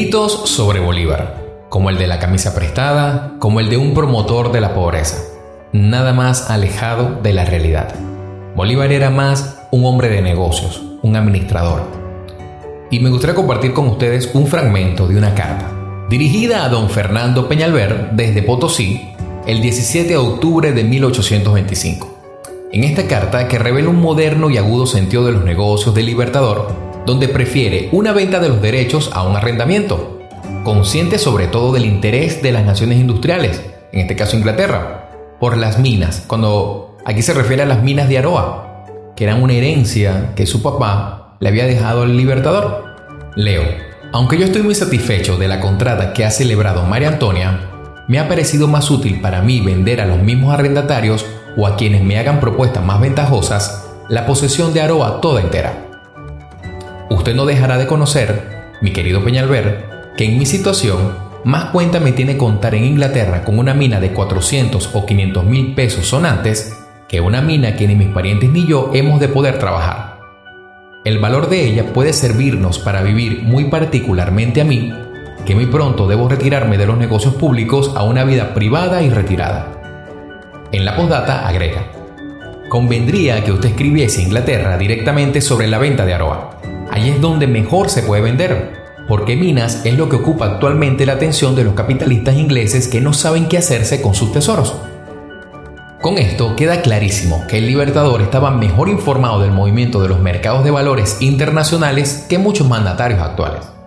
Mitos sobre Bolívar, como el de la camisa prestada, como el de un promotor de la pobreza, nada más alejado de la realidad. Bolívar era más un hombre de negocios, un administrador. Y me gustaría compartir con ustedes un fragmento de una carta, dirigida a don Fernando Peñalver desde Potosí, el 17 de octubre de 1825. En esta carta, que revela un moderno y agudo sentido de los negocios del Libertador, donde prefiere una venta de los derechos a un arrendamiento, consciente sobre todo del interés de las naciones industriales, en este caso Inglaterra, por las minas, cuando aquí se refiere a las minas de Aroa, que eran una herencia que su papá le había dejado al Libertador. Leo, aunque yo estoy muy satisfecho de la contrata que ha celebrado María Antonia, me ha parecido más útil para mí vender a los mismos arrendatarios o a quienes me hagan propuestas más ventajosas la posesión de Aroa toda entera. Usted no dejará de conocer, mi querido Peñalver, que en mi situación más cuenta me tiene contar en Inglaterra con una mina de 400 o 500 mil pesos sonantes que una mina que ni mis parientes ni yo hemos de poder trabajar. El valor de ella puede servirnos para vivir muy particularmente a mí, que muy pronto debo retirarme de los negocios públicos a una vida privada y retirada. En la postdata agrega, convendría que usted escribiese a Inglaterra directamente sobre la venta de Aroa. Ahí es donde mejor se puede vender, porque minas es lo que ocupa actualmente la atención de los capitalistas ingleses que no saben qué hacerse con sus tesoros. Con esto queda clarísimo que el Libertador estaba mejor informado del movimiento de los mercados de valores internacionales que muchos mandatarios actuales.